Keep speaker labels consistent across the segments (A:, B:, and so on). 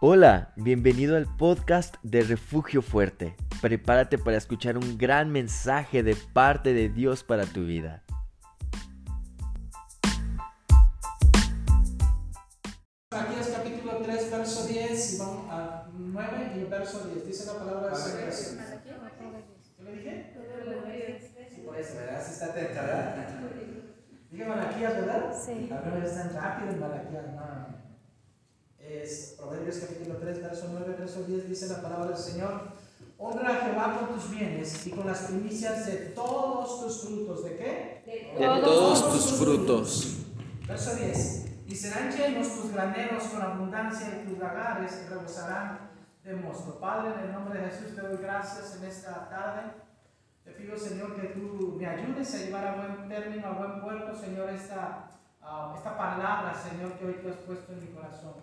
A: Hola, bienvenido al podcast de Refugio Fuerte. Prepárate para escuchar un gran mensaje de parte de Dios para tu vida.
B: Y con las primicias de todos tus frutos. ¿De qué?
A: De todos tus frutos.
B: Verso 10. Y serán llenos tus graneros con abundancia y tus lagares rebosarán de mosto. Padre, en el nombre de Jesús te doy gracias en esta tarde. Te pido, Señor, que tú me ayudes a llevar a buen término, a buen puerto, Señor, esta, ah, esta palabra, Señor, que hoy tú has puesto en mi corazón.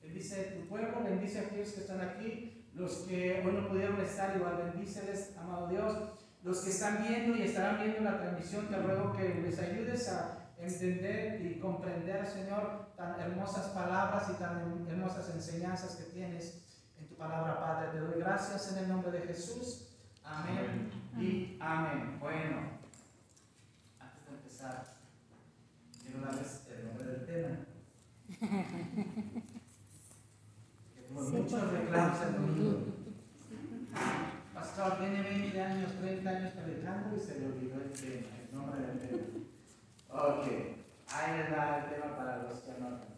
B: Bendice tu pueblo, bendice a aquellos que están aquí, los que hoy no pudieron estar, igual bendíceles, amado Dios. Los que están viendo y estarán viendo la transmisión, te ruego que les ayudes a entender y comprender, Señor, tan hermosas palabras y tan hermosas enseñanzas que tienes en tu palabra, Padre. Te doy gracias en el nombre de Jesús. Amén y amén. Bueno, antes de empezar, quiero darles el nombre del tema. Que tuvo muchos reclamos el domingo. Pastor tiene 20 años, 30 años predicando y se le olvidó Ok, ahí da el tema para los que anotan.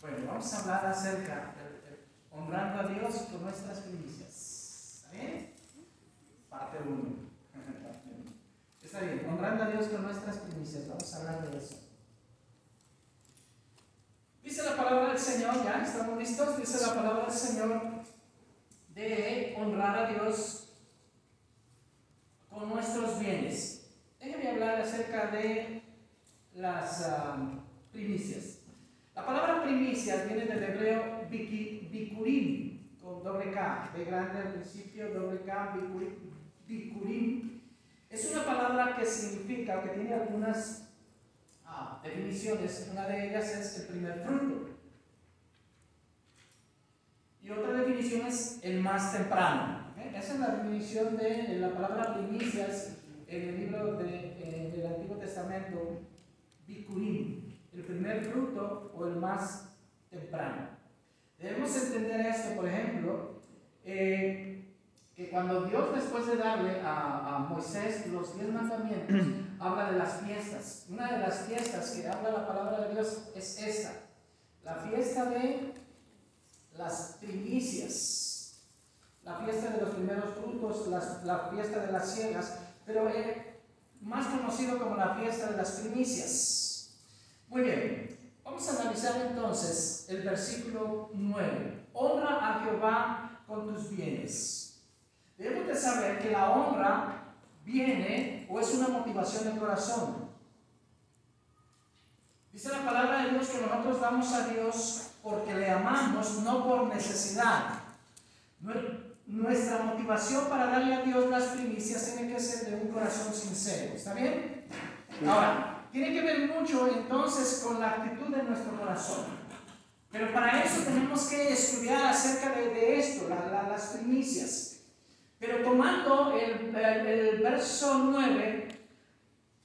B: Bueno, vamos a hablar acerca de honrando a Dios con nuestras primicias. ¿Está bien? Parte 1. Está bien, honrando a Dios con nuestras primicias. Vamos a hablar de eso. Dice la palabra del Señor, ¿ya? ¿Estamos listos? Dice la palabra del Señor de honrar a Dios con nuestros bienes. Déjenme hablar acerca de las ah, primicias. La palabra primicias viene del hebreo bikurim, con doble K, de grande al principio, doble K, bikurim. Es una palabra que significa, que tiene algunas ah, definiciones. Una de ellas es el primer fruto. Y otra definición es el más temprano. Esa es la definición de la palabra primicias en el libro de, eh, del Antiguo Testamento, Bikurim, el primer fruto o el más temprano. Debemos entender esto, por ejemplo, eh, que cuando Dios después de darle a, a Moisés los diez mandamientos, habla de las fiestas. Una de las fiestas que habla la palabra de Dios es esta, la fiesta de las primicias, la fiesta de los primeros frutos, las- la fiesta de las ciegas, pero eh, más conocido como la fiesta de las primicias. Muy bien, vamos a analizar entonces el versículo 9. Honra a Jehová con tus bienes. Debemos de saber que la honra viene o es una motivación del corazón. Dice la palabra de Dios que nosotros damos a Dios porque le amamos, no por necesidad. Nue- Nuestra motivación para darle a Dios las primicias tiene que ser de un corazón sincero. ¿Está bien? Ahora, tiene que ver mucho entonces con la actitud de nuestro corazón. Pero para eso tenemos que estudiar acerca de, de esto, la- la- las primicias. Pero tomando el, el- el verso 9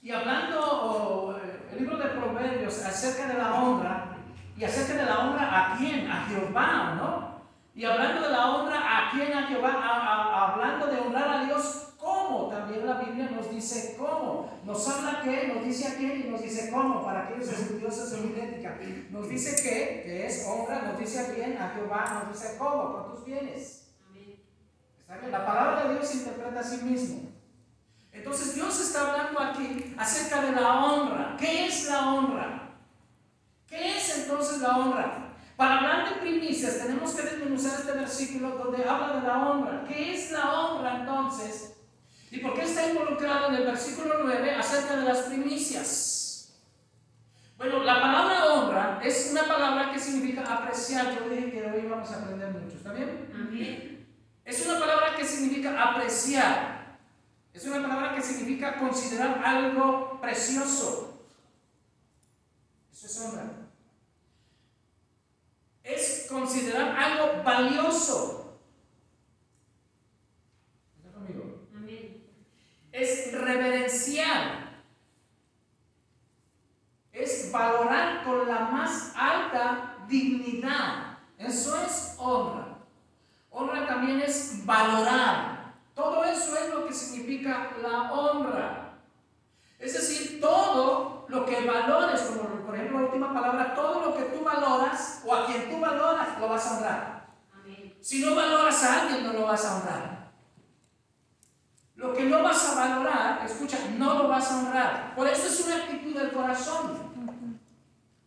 B: y hablando oh, el libro de Proverbios acerca de la honra, y acerca de la honra a quién, a Jehová, ¿no? Y hablando de la honra a quién, a Jehová, a- hablando de honrar a Dios, ¿cómo? También la Biblia nos dice cómo. Nos habla qué, nos dice a quién y nos dice cómo. Para aquellos estudiosos en idéntica. Nos dice qué, que es honra, nos dice a quién, a Jehová, nos dice cómo, con tus bienes. ¿Está bien? La palabra de Dios se interpreta a sí mismo. Entonces Dios está hablando aquí acerca de la honra. ¿Qué es la honra? ¿Qué es entonces la honra? Para hablar de primicias tenemos que desmenuzar este versículo donde habla de la honra. ¿Qué es la honra entonces? ¿Y por qué está involucrado en el versículo 9 acerca de las primicias? Bueno, la palabra honra es una palabra que significa apreciar. Yo dije que hoy vamos a aprender mucho, ¿está bien? Es una palabra que significa apreciar. Es una palabra que significa considerar algo precioso. Eso es honra. Es considerar algo valioso. ¿Está conmigo? Es reverenciar. Es valorar con la más alta dignidad. Eso es honra. Honra también es valorar. Todo eso es lo que significa la honra. Es decir, todo lo que valores, como por ejemplo la última palabra, todo lo que tú valoras o a quien tú valoras, lo vas a honrar. Si no valoras a alguien, no lo vas a honrar. Lo que no vas a valorar, escucha, no lo vas a honrar. Por eso es una actitud del corazón.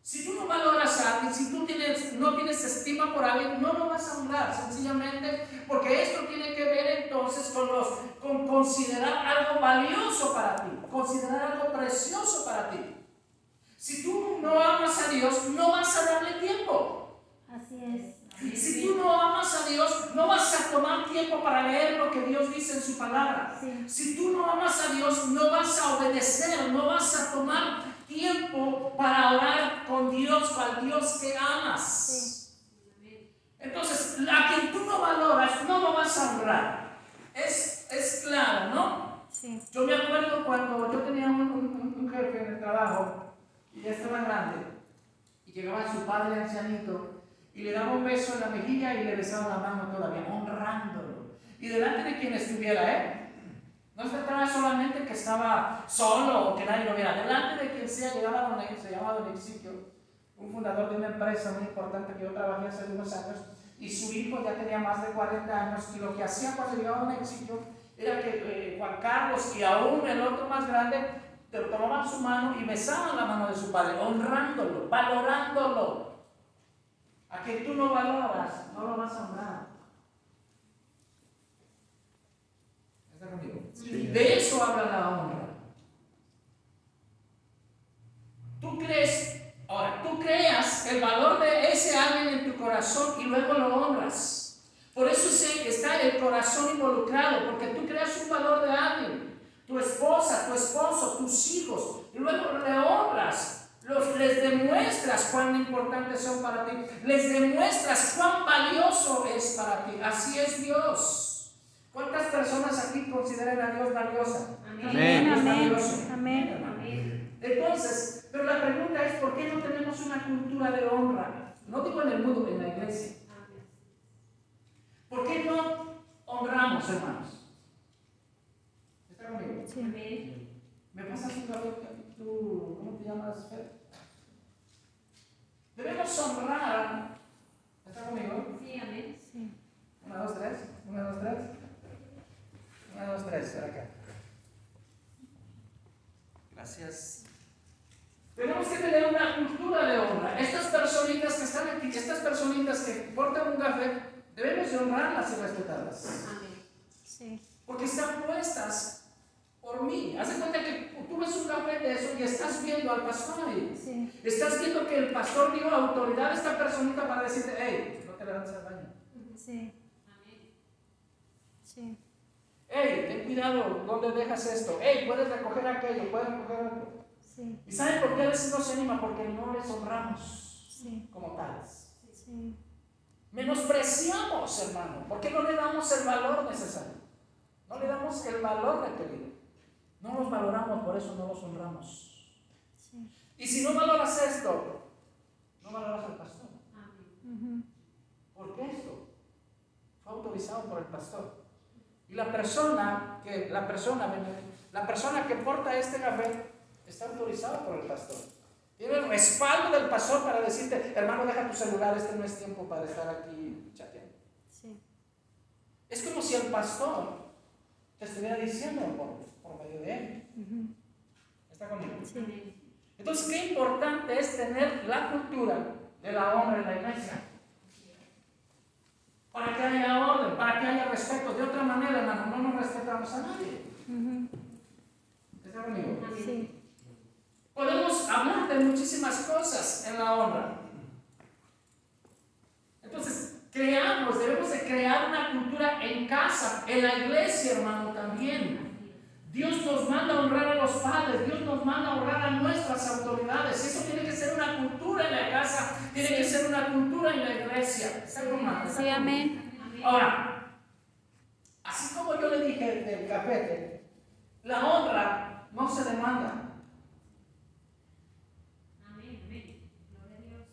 B: Si tú no valoras a alguien, si tú tienes, no tienes estima por alguien, no lo vas a honrar, sencillamente porque esto tiene que ver entonces con, los, con considerar algo valioso para ti, considerar algo precioso para ti. Si tú no amas a Dios, no vas a darle tiempo.
C: Así es.
B: Si tú no amas a Dios, no vas a tomar tiempo para leer lo que Dios dice en su palabra. Si tú no amas a Dios, no vas a obedecer, no vas a tomar tiempo para orar con Dios, al Dios que amas. Entonces, a quien tú no valoras, no lo vas a honrar. Es, es claro, ¿no? Sí. Yo me acuerdo cuando yo tenía un, jefe en el trabajo y ya estaba grande y llegaba su padre ancianito y le daba un beso en la mejilla y le besaba la mano todavía, honrándolo. Y delante de quien estuviera, ¿eh? No se trataba solamente que estaba solo o que nadie lo viera. Delante de quien sea, llegaba don, se llamaba Don Exigio, un fundador de una empresa muy importante que yo trabajé hace unos años, y su hijo ya tenía más de 40 años, y lo que hacía cuando llegaba Don Exigio era que eh, Juan Carlos y aún el otro más grande tomaban su mano y besaban la mano de su padre, honrándolo, valorándolo. A que tú no valoras, no lo vas a honrar. De eso habla la honra. Tú crees, ahora, tú creas el valor de ese alguien en tu corazón y luego lo honras. Por eso está el corazón involucrado, porque tú creas un valor de alguien, tu esposa, tu esposo, tus hijos, y luego le honras. Los, les demuestras cuán importantes son para ti, les demuestras cuán valioso es para ti. Así es Dios. ¿Cuántas personas aquí consideran a Dios valiosa?
C: Amén. Amén. Amén.
B: Entonces, pero la pregunta es, ¿por qué no tenemos una cultura de honra? No digo en el mundo, en la iglesia. ¿Por qué no honramos, hermanos? ¿Está conmigo? Sí. ¿Me pasas un tú, ¿cómo te llamas, Fer? Debemos honrar. ¿Está conmigo?
C: Sí, amén. Sí.
B: Una, dos, tres. Una, dos, tres. Una, dos, tres, acá. Gracias. Tenemos que tener una cultura de honra. Estas personitas que están aquí, estas personitas que portan un café, debemos de honrarlas y respetarlas. Sí. Porque están puestas por mí. Haz de cuenta que tú ves un café de eso y estás viendo al pastor ahí. Sí. Estás viendo que el pastor dio autoridad a esta personita para decirte, hey, no te levantes al baño. Sí. Amén. Sí. Hey, ten cuidado, ¿dónde dejas esto? Hey, puedes recoger aquello, puedes recoger algo. Sí. ¿Y saben por qué a veces no se anima? Porque no les honramos sí. como tales. Sí. Menospreciamos, hermano. ¿Por qué no le damos el valor necesario? No le damos el valor requerido. No los valoramos, por eso no los honramos. Sí. Y si no valoras esto, no valoras al pastor. ¿Por qué esto? Fue autorizado por el pastor. Y la persona que, la persona, la persona que porta este café está autorizada por el pastor. Tiene el respaldo del pastor para decirte, hermano, deja tu celular, este no es tiempo para estar aquí chateando. Sí. Es como si el pastor te estuviera diciendo por, medio de él. ¿Está conmigo? Sí. Entonces, qué importante es tener la cultura de la honra en la iglesia para que haya orden, para que haya respeto. De otra manera, hermano, no nos respetamos a nadie. ¿Está conmigo? Sí. Podemos hablar de muchísimas cosas en la honra. Entonces, creamos, debemos de crear una cultura en casa, en la iglesia, hermano, también. Dios nos manda a honrar a los padres, Dios nos manda a honrar a nuestras autoridades. Eso tiene que ser una cultura en la casa, tiene que ser una cultura en la iglesia. ¿Está
C: Sí, amén.
B: Ahora, así como yo le dije del cafete, la honra no se demanda.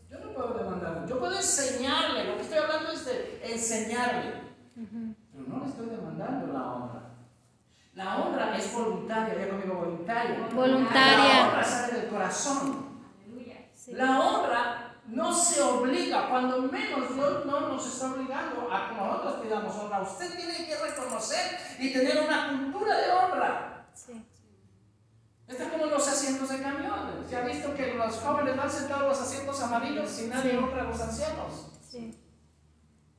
B: Yo no puedo yo puedo enseñarle, lo que estoy hablando es de enseñarle, pero no le estoy demandando la honra. La honra es voluntaria, ya conmigo voluntaria.
C: Voluntaria.
B: La honra sale del corazón.
C: Sí.
B: La honra no se obliga, cuando menos Dios no nos está obligando a que nosotros pidamos honra. Usted tiene que reconocer y tener una cultura de honra.
C: Sí.
B: Está como los asientos de camiones. ¿Se ha visto que los jóvenes van sentados en los asientos amarillos y nadie
C: Sí.
B: honra a los ancianos?
C: Sí.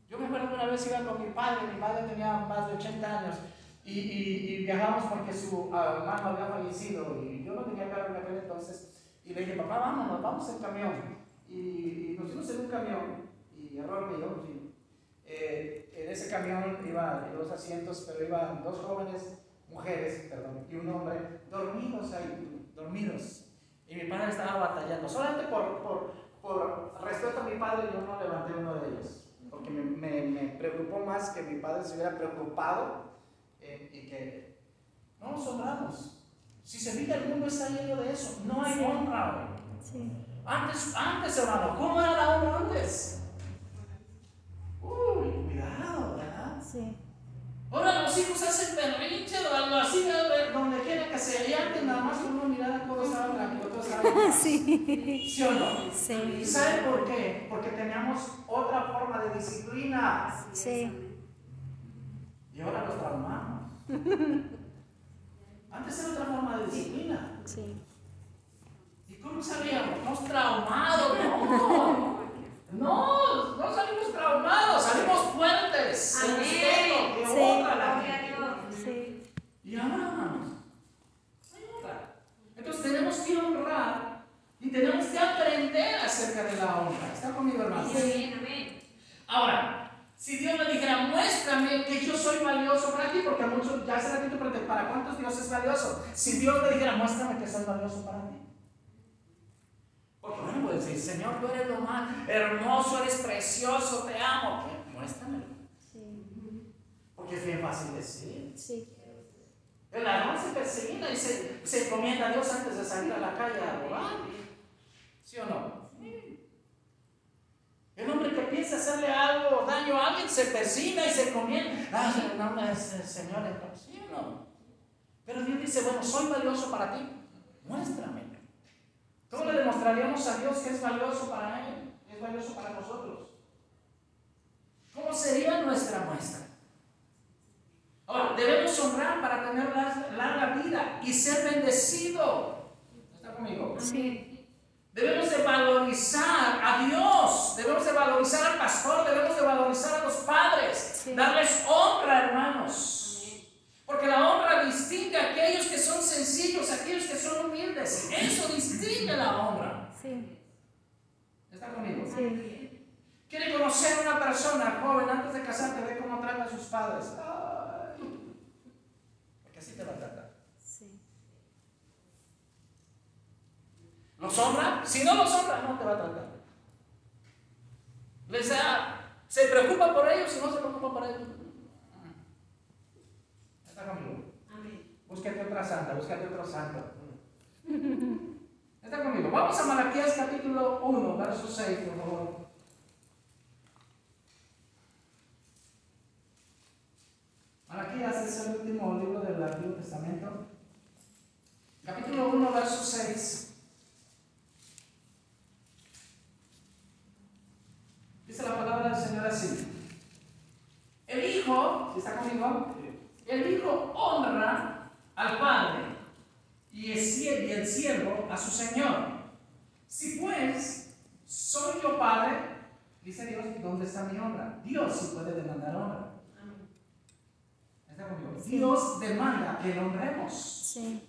B: Yo me acuerdo que una vez iba con mi padre, mi padre tenía más de 80 años y, y- y viajamos porque su ah, hermano había fallecido y yo no tenía carro en aquel entonces y le dije, papá, vámonos, vamos en camión. Y, y nos fuimos en un camión y error mío, sí. Eh, en ese camión iban dos asientos, pero iban dos jóvenes, mujeres, perdón, y un hombre, dormidos ahí, dormidos. Y mi padre estaba batallando, solamente por, por, por respeto a mi padre yo no levanté uno de ellos, porque me, me, me preocupó más que mi padre se hubiera preocupado eh, y que no nos honramos. Si se fija, el mundo está lleno de eso, no hay honra.
C: Sí.
B: Antes, antes, hermano, ¿cómo era la honra antes? Uy, cuidado, ¿verdad?
C: Sí.
B: Ahora los hijos hacen berrinche o algo así, de- donde quiera que se y antes nada más con una mirada todo estaba tranquilo, todo estaba.
C: Sí.
B: ¿Sí o no? ¿Y
C: Sí.
B: sabe por qué? Porque teníamos otra forma de disciplina
C: Sí.
B: y ahora los traumamos. Antes era otra forma de disciplina.
C: Sí.
B: ¿Y cómo salíamos? Nos traumados, no. No, no salimos traumados, salimos fuertes. en respeto, que
C: Sí.
B: honra a la gente.
C: Sí.
B: Y ahora, hermanos, hay honra. Entonces tenemos que honrar y tenemos que aprender acerca de la honra. ¿Está conmigo, hermanos? Ahora, si Dios me dijera, muéstrame que yo soy valioso para ti, porque a muchos ya se ratito pregunté, ¿para cuántos Dios es valioso? Si Dios me dijera, muéstrame que soy valioso para ti. Porque bueno, puedes decir, Señor, tú eres lo más hermoso, eres precioso, te amo. ¿Qué? Muéstramelo.
C: Sí.
B: Porque es bien fácil decir.
C: Sí.
B: El ladrón se persigna y se, se encomienda a Dios antes de salir a la calle a robar. ¿Sí o no? El hombre que piensa hacerle algo, daño a alguien, se persigna y se encomienda. En nombre del Señor, entonces, ¿sí o no? Pero Dios dice, bueno, soy valioso para ti, muéstrame. ¿Cómo le demostraríamos a Dios que es valioso para Él? Es valioso para nosotros. ¿Cómo sería nuestra muestra? Ahora, debemos honrar para tener lar- larga vida y ser bendecido. ¿Está conmigo?
C: Sí.
B: Debemos de valorizar a Dios, debemos de valorizar al pastor, debemos de valorizar a los padres,
C: Sí.
B: darles honra, hermanos. Porque la honra distingue a aquellos que son sencillos, a aquellos que son humildes. Eso distingue la honra.
C: Sí.
B: ¿Está conmigo?
C: Sí.
B: Quiere conocer a una persona joven antes de casarte, ve cómo trata a sus padres. Ay, porque así te va a tratar.
C: Sí.
B: ¿Los honra? Si no los honra, no te va a tratar. Les da, se preocupa por ellos y no se preocupa por ellos. Está conmigo. Búscate otra santa, búscate otro santo. Está conmigo. Vamos a Malaquías capítulo 1, verso 6, por favor. Malaquías es el último libro del Antiguo Testamento. Capítulo 1, verso 6. Dice la palabra del Señor así. El Hijo, si está conmigo, el Hijo honra al Padre y el siervo, a su Señor. Si pues soy yo Padre, dice Dios, ¿dónde está mi honra? Dios sí puede demandar honra. ¿Está conmigo? Dios demanda que lo honremos.
C: Sí.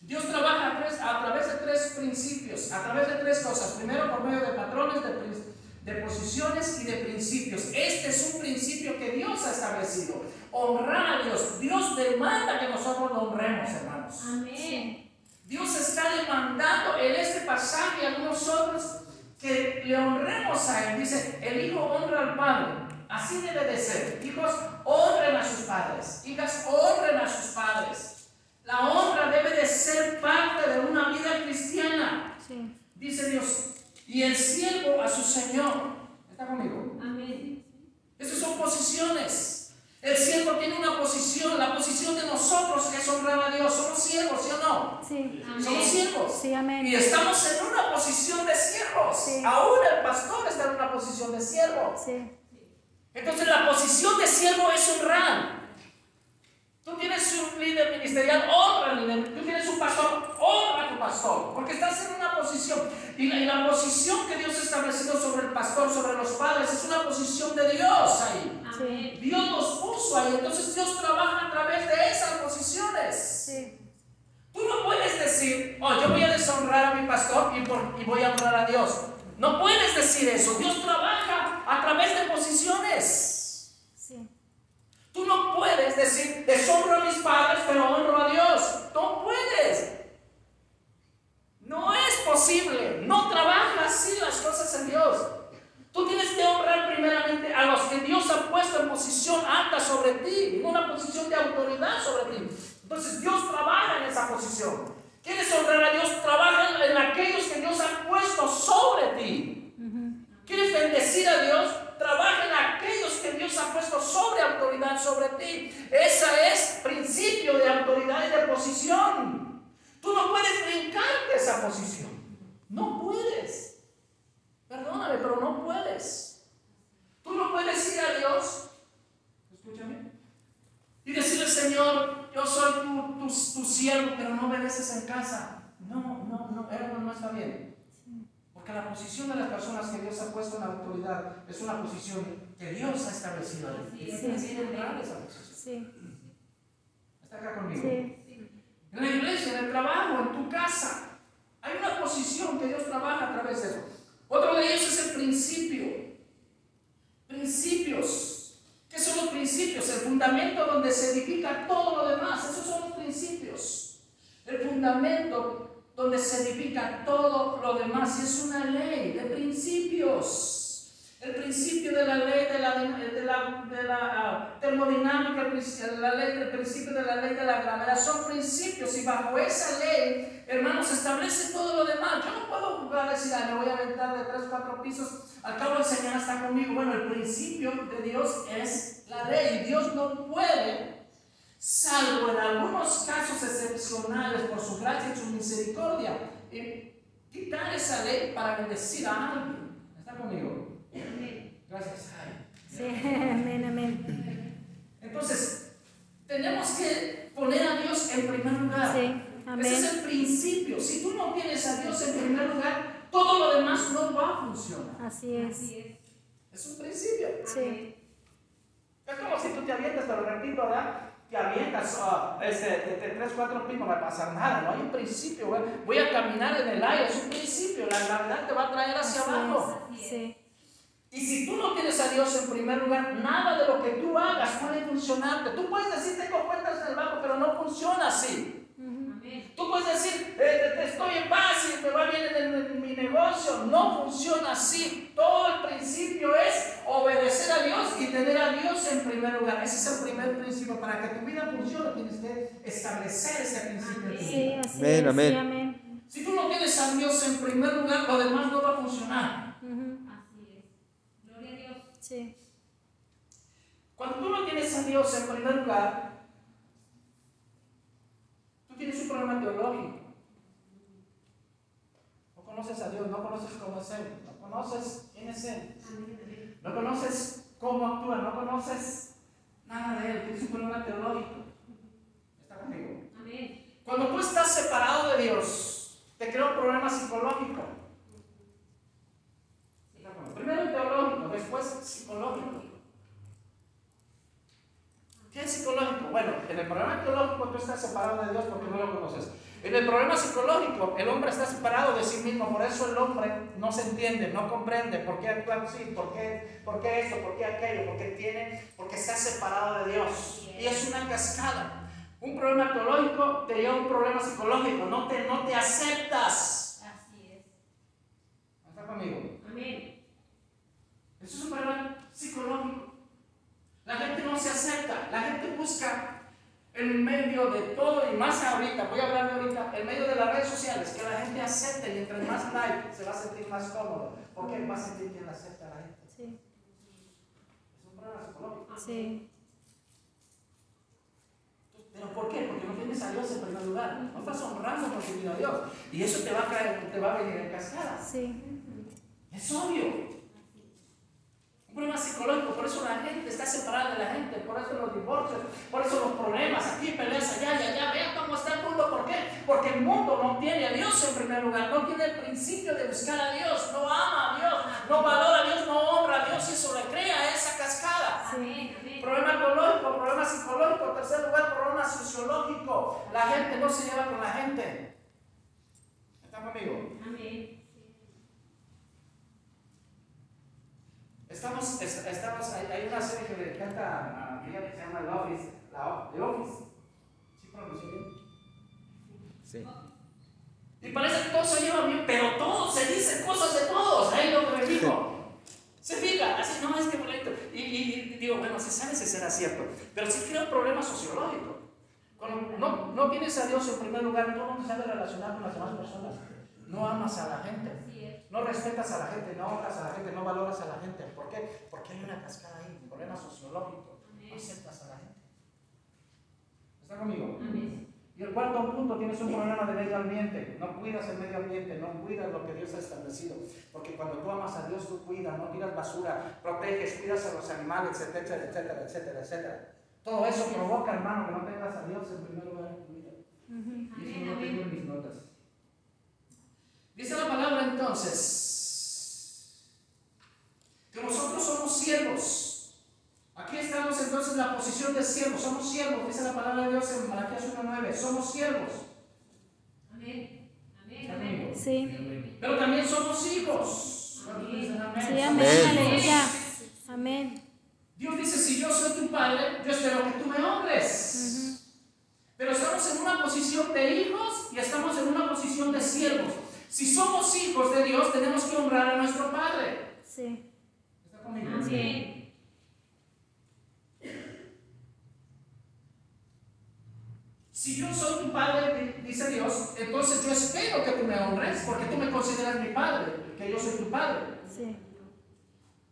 B: Dios trabaja a, través de tres principios, a través de tres cosas. Primero, por medio de patrones, de, prin- de posiciones y de principios. Este es un principio que Dios ha establecido. Honrar a Dios. Dios demanda que nosotros lo honremos, hermanos.
C: Sí.
B: Dios está pasaje y algunos otros que le honremos a Él. Dice, el Hijo honra al Padre. Así debe de ser. Hijos honren a sus padres. Hijas honren a sus padres. La honra debe de ser parte de una vida cristiana.
C: Sí.
B: Dice Dios. Y el a su Señor. ¿Está conmigo?
C: Amén.
B: Esas son posiciones. El siervo tiene una posición. La posición de nosotros es honrar a Dios. Somos siervos, ¿sí o no?
C: Sí.
B: Somos siervos.
C: Sí, amén.
B: Y estamos en una posición de siervos.
C: Sí.
B: Aún el pastor está en una posición de siervo.
C: Sí.
B: Entonces la posición de siervo es honrar. Tú tienes un líder ministerial, honra al líder. Tú tienes un pastor, honra a tu pastor. Porque estás en una posición. Y la, y la posición que Dios ha establecido sobre el pastor, sobre los padres, es una posición de Dios ahí.
C: Sí.
B: Dios los puso ahí. Entonces Dios trabaja a través de esas posiciones.
C: Sí.
B: Tú no puedes decir, oh, yo voy a deshonrar a mi pastor y, por- y voy a honrar a Dios. No puedes decir eso. Dios trabaja a través de posiciones. Tú no puedes decir, deshonro a mis padres, pero honro a Dios. No puedes. No es posible. No trabaja así las cosas en Dios. Tú tienes que honrar primeramente a los que Dios ha puesto en posición alta sobre ti, en una posición de autoridad sobre ti. Entonces Dios trabaja en esa posición. ¿Quieres honrar a Dios? Trabaja en aquellos que Dios ha puesto sobre ti. ¿Quieres bendecir a Dios? Trabaja en aquellos que Dios ha puesto sobre autoridad sobre ti. Ese es principio de autoridad y de posición. Tú no puedes brincarte esa posición. No puedes. Perdóname, pero no puedes. Tú no puedes ir a Dios. Escúchame. Y decirle, Señor, yo soy tu, tu, siervo, pero no me beses en casa. No, no, no, eso no está bien. Porque la posición de las personas que Dios ha puesto en la autoridad es una posición que Dios ha establecido honrar esa posición.
C: Sí.
B: ¿Está acá conmigo?
C: Sí.
B: En la iglesia, en el trabajo, en tu casa. Hay una posición que Dios trabaja a través de eso. Otro de ellos es el principio. Principios. ¿Qué son los principios? El fundamento donde se edifica todo lo demás. Esos son los principios. El fundamento donde se edifica todo lo demás. Es una ley de principios. El principio de la ley de la, de la, de la, ah, termodinámica, la ley, el principio de la ley de la gravedad, son principios y bajo esa ley, hermanos, establece todo lo demás. Yo no puedo jugar a decir, "Ay, me voy a aventar de tres, cuatro pisos, al cabo el Señor está conmigo. Bueno, el principio de Dios es la ley. Dios no puede, salvo en algunos casos excepcionales por su gracia y su misericordia, eh, quitar esa ley para bendecir a alguien. ¿Está conmigo? Gracias. Ay.
C: Sí. Amén, amén.
B: Entonces, tenemos que poner a Dios en primer lugar.
C: Sí.
B: Ese es el principio. Si tú no tienes a Dios en primer lugar, todo lo demás no va a funcionar.
C: Así es.
B: Es un principio.
C: Sí.
B: Es como si tú te avientas, te lo repito, ¿verdad? Te avientas ah, este, de, de tres, cuatro pies, no va a pasar nada. No hay un principio. güey. Voy a caminar en el aire, es un principio. La gravedad te va a traer hacia
C: Así
B: abajo.
C: es. Sí.
B: Y si tú no tienes a Dios en primer lugar, nada de lo que tú hagas puede funcionarte. Tú puedes decir, tengo cuentas en el banco, pero no funciona así. Tú puedes decir, eh, estoy en paz y me va bien en, en mi negocio. No funciona así. Todo el principio es obedecer a Dios y tener a Dios en primer lugar. Ese es el primer principio. Para que tu vida funcione, tienes que establecer ese principio.
C: Sí, así
A: Amén,
C: es.
A: amén.
C: Sí, amén.
B: Si tú no tienes a Dios en primer lugar, lo demás no va a funcionar.
C: Ujú.
D: Gloria a Dios.
C: Sí.
B: Cuando tú no tienes a Dios en primer lugar, tú tienes un problema teológico. No conoces a Dios, no conoces cómo es Él, no conoces quién es Él, no conoces cómo actúa, no conoces nada de Él, tienes un problema teológico. ¿Está conmigo? Cuando tú estás separado de Dios, te crea un problema psicológico. Primero teológico, después psicológico. ¿Qué es psicológico? Bueno, en el problema teológico tú estás separado de Dios porque no lo conoces. En el problema psicológico, el hombre está separado de sí mismo, por eso el hombre no se entiende, no comprende por qué actúa así, por qué, por qué esto, por qué aquello, por qué tiene, porque está separado de Dios. Y es una cascada. Un problema teológico te lleva a un problema psicológico, no te, no te aceptas.
D: Así es.
B: ¿Está conmigo?
D: Amén.
B: Eso es un problema psicológico. La gente no se acepta, la gente busca en medio de todo y más ahorita, voy a hablar de ahorita, en medio de las redes sociales, que la gente acepte y entre más like se va a sentir más cómodo, porque va a sentir que la acepta la gente.
C: Sí.
B: Es un problema psicológico.
C: Ah, sí.
B: ¿Pero por qué? Porque no tienes a Dios en primer lugar. No estás honrando con tu vida a Dios. Y eso te va a, caer, te va a venir en cascada.
C: Sí.
B: Es obvio. Un problema psicológico, por eso la gente está separada de la gente, por eso los divorcios, por eso los problemas, aquí peleas allá y allá. Vean cómo está el mundo, ¿por qué? Porque el mundo no tiene a Dios en primer lugar, no tiene el principio de buscar a Dios, no ama a Dios, no valora a Dios, no honra a Dios y eso le crea esa cascada.
D: Amén. Amén.
B: Problema ecológico, problema psicológico, en tercer lugar, problema sociológico. La gente no se lleva con la gente. ¿Está conmigo?
D: Amén.
B: Estamos, es- estamos, hay, hay una serie que me encanta a mí que se llama The Office. La, The Office. ¿Sí pronuncié bien?
A: Sí.
B: Y parece que todos se llevan bien, pero todos se dicen cosas de todos. Ahí lo que me dijo. Se fija, así no es que bonito. Y, y- y digo, bueno, se sabe si será cierto, pero sí crea un problema sociológico. Cuando no, no tienes a Dios en primer lugar, tú no te sabes relacionar con las demás personas. No amas a la gente. No respetas a la gente, no honras a la gente, no valoras a la gente. ¿Por qué? Porque hay una cascada ahí, un problema sociológico. No aceptas a la gente. ¿Está conmigo? Y el cuarto punto, tienes un problema de medio ambiente. No cuidas el medio ambiente, no cuidas lo que Dios ha establecido. Porque cuando tú amas a Dios, tú cuidas, no tiras basura, proteges, cuidas a los animales, etcétera, etcétera, etcétera, etcétera. Todo eso provoca, hermano, que no tengas a Dios en primer lugar en tu vida. Y eso no tengo en mis notas. Dice la palabra entonces que nosotros somos siervos. Aquí estamos entonces en la posición de siervos. Somos siervos, dice la palabra de Dios en Malaquías 1.9. Somos siervos.
D: Amén. Amén.
C: Sí.
B: Pero también somos hijos. ¿Cuántos dicen amén?
C: Sí, amén. Aleluya. Amén.
B: Dios dice, si yo soy tu padre, yo espero que tú me honres. Pero estamos en una posición de hijos y estamos en una posición de siervos. Si somos hijos de Dios, tenemos que honrar a nuestro Padre.
C: Sí.
B: ¿Está conmigo?
D: Amén.
B: Si yo soy tu padre, di- dice Dios, entonces yo espero que tú me honres porque tú me consideras mi padre, que yo soy tu padre.
C: Sí.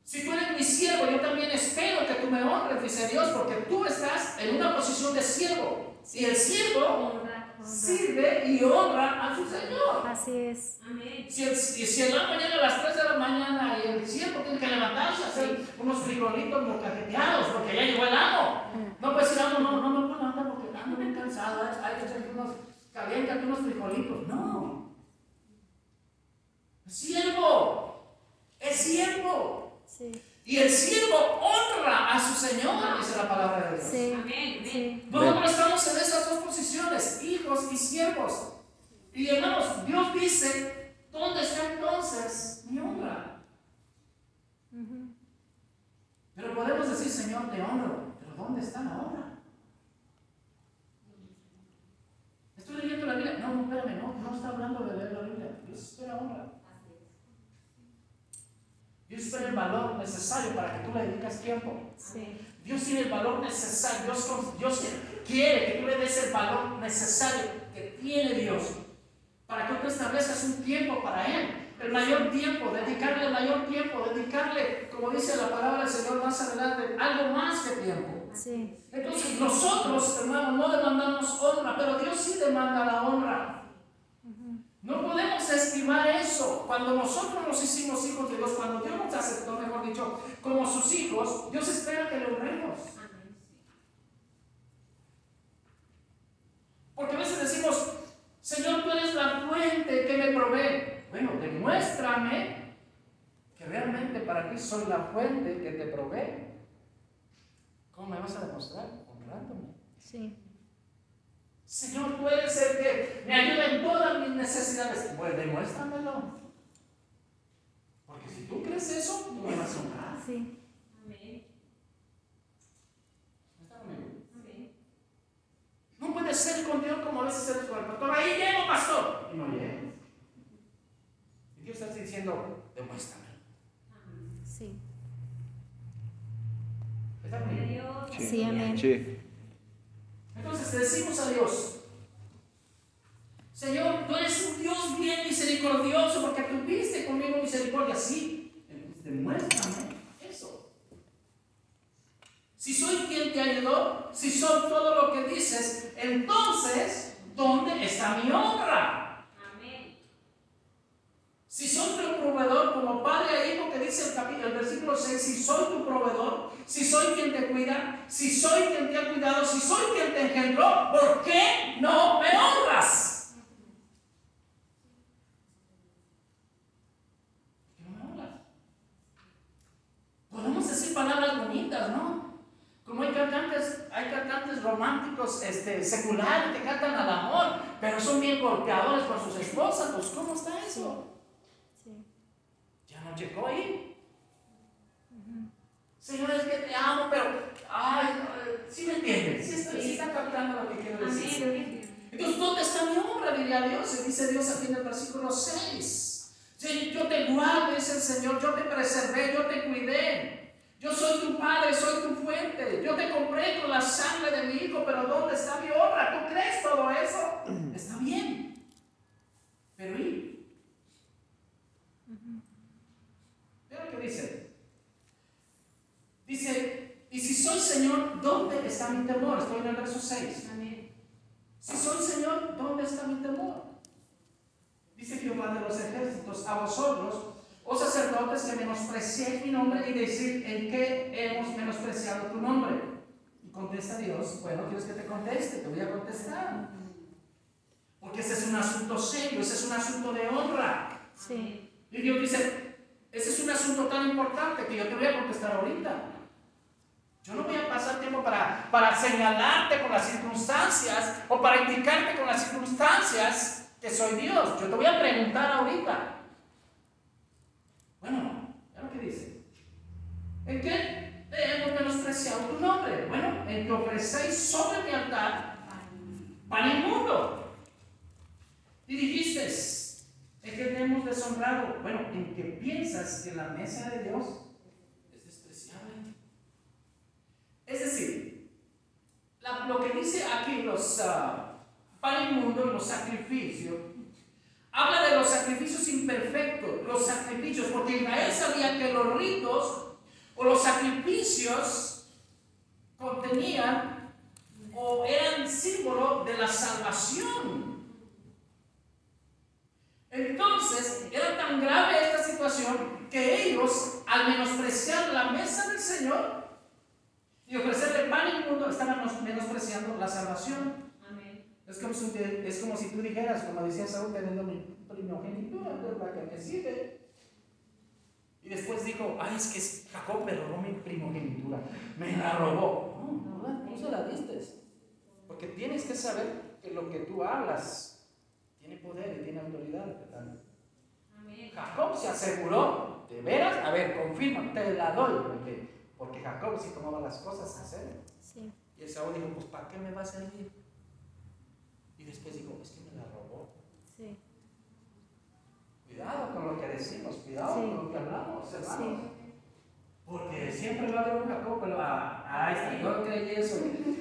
B: Si tú eres mi siervo, yo también espero que tú me honres, dice Dios, porque tú estás en una posición de siervo. Y el siervo
D: Honra.
B: Sirve y honra a su Señor.
C: Así es.
D: Amén.
B: Si el, y si el amo llega a las 3 de la mañana y el siervo tiene que levantarse a hacer unos frijolitos molcajeteados porque ya llegó el amo. No puede decir, amo, no, no me puedo levantar porque ando bien cansado, hay- que hacer unos, caliéntate unos frijolitos. No. Siervo. Es siervo.
C: Sí.
B: Y el siervo honra a su Señor, dice la palabra de Dios.
C: Sí.
D: Amén.
C: Sí.
B: Nosotros estamos en esas dos posiciones, hijos y siervos. Y hermanos, Dios dice, ¿dónde está entonces mi honra? Pero podemos decir, Señor, te honro, pero ¿dónde está la honra? Estoy leyendo la Biblia. No, no, espérame, no, no está hablando de leer la Biblia. Dios espera honra. Dios espera el valor necesario para que tú le dedicas tiempo.
C: Sí.
B: Dios tiene el valor necesario. Dios, quiere que tú le des el valor necesario que tiene Dios para que tú establezcas un tiempo para Él. El mayor tiempo, dedicarle el mayor tiempo, dedicarle, como dice la palabra del Señor más adelante, algo más que tiempo.
C: Sí.
B: Entonces nosotros, hermanos, no demandamos honra, pero Dios sí demanda la honra. No podemos estimar eso. Cuando nosotros nos hicimos hijos de Dios, cuando Dios nos aceptó, mejor dicho, como sus hijos, Dios espera que le honremos. Porque a veces decimos, Señor, tú eres la fuente que me provee. Bueno, demuéstrame que realmente para ti soy la fuente que te provee. ¿Cómo me vas a demostrar? Honrándome.
C: Sí.
B: Señor, tú eres el que me ayuda en todas mis necesidades. Pues demuéstramelo. Crees eso, tú me vas a honrar.
C: Sí.
D: Amén.
B: ¿Está conmigo?
D: Amén.
B: No puedes ser con Dios como a veces eres con el pastor. Ahí llego, pastor. Y no llegas. Y Dios está diciendo, demuéstrame.
C: Sí.
B: ¿Está conmigo?
C: Sí, amén.
A: Sí.
B: Entonces decimos a Dios, Señor, tú eres un Dios bien misericordioso porque tuviste conmigo misericordia. Sí, demuéstrame eso. Si soy quien te ayudó, si soy todo lo que dices, entonces, ¿dónde está mi honra?
D: Amén.
B: Si soy tu proveedor, como padre e hijo que dice el, capítulo, el versículo 6, si soy tu proveedor, si soy quien te cuida, si soy quien te ha cuidado, si soy quien te engendró, ¿por qué no me honras? ¿Por qué no me honras? Podemos decir palabras bonitas, ¿no? Como hay cantantes, hay cantantes románticos, este, seculares que cantan al amor, pero son bien golpeadores con sus esposas, pues ¿cómo está eso?
C: Sí.
B: Ya no llegó ahí. Señor, es que te amo, pero, ay, si me entiendes, si está, sí está captando lo que quiero decir.
D: Amén.
B: Entonces, ¿dónde está mi honra? Diría Dios. Y dice Dios aquí en el versículo 6. Sí, yo te guardo, dice el Señor, yo te preservé, yo te cuidé. Yo soy tu padre, soy tu fuente. Yo te compré con la sangre de mi hijo, pero ¿dónde está mi honra? ¿Tú crees todo eso? Está bien. Pero ¿y? Mira lo que dice. Dice, y si soy Señor, ¿dónde está mi temor? Estoy en el verso 6.
D: Amén.
B: Si soy Señor, ¿dónde está mi temor? Dice Jehová de los ejércitos, a vosotros, sacerdotes, que menospreciéis mi nombre y decir en qué hemos menospreciado tu nombre. Y contesta Dios, bueno, ¿quieres que te conteste? Te voy a contestar. Porque ese es un asunto serio, ese es un asunto de honra.
C: Sí.
B: Y Dios dice, ese es un asunto tan importante que yo te voy a contestar ahorita. Yo no voy a pasar tiempo para, para señalarte con las circunstancias o para indicarte con las circunstancias que soy Dios. Yo te voy a preguntar ahorita. Bueno, ya lo que dice. ¿En qué hemos menospreciado tu nombre? Bueno, en que ofrecéis sobre mi altar pan inmundo. Y dijiste, ¿en qué te hemos deshonrado? Bueno, en que piensas que la mesa de Dios es despreciable. Es decir, la- lo que dice aquí los ah, pan inmundo los sacrificios, habla de los sacrificios imperfectos, los sacrificios, porque Israel sabía que los ritos o los sacrificios contenían o eran símbolo de la salvación. Entonces, era tan grave esta situación que ellos, al menospreciar la mesa del Señor y ofrecerle pan inmundo, estaban menos- menospreciando la salvación.
D: Amén.
B: Es como, si, te- es como si tú dijeras, como decía Saúl, teniendo mi primogenitura, ¿verdad? Que me sirve. Y después dijo, ay, es que es Jacob me robó mi primogenitura, me la robó. No, no, no se la diste. Porque tienes que saber que lo que tú hablas tiene poder y tiene autoridad. Jacob se aseguró, ¿de veras? A ver, confirma, te la doy. Porque, porque Jacob sí tomaba las cosas a.
C: Sí.
B: Y Esaú dijo, pues ¿para qué me va a servir? Y después dijo, es que me la robó.
C: Sí.
B: Cuidado con lo que decimos, cuidado
C: Sí.
B: con lo que hablamos, hermanos.
C: Sí.
B: Porque siempre va a haber un Jacob, pero ah, ah, está, yo creí eso.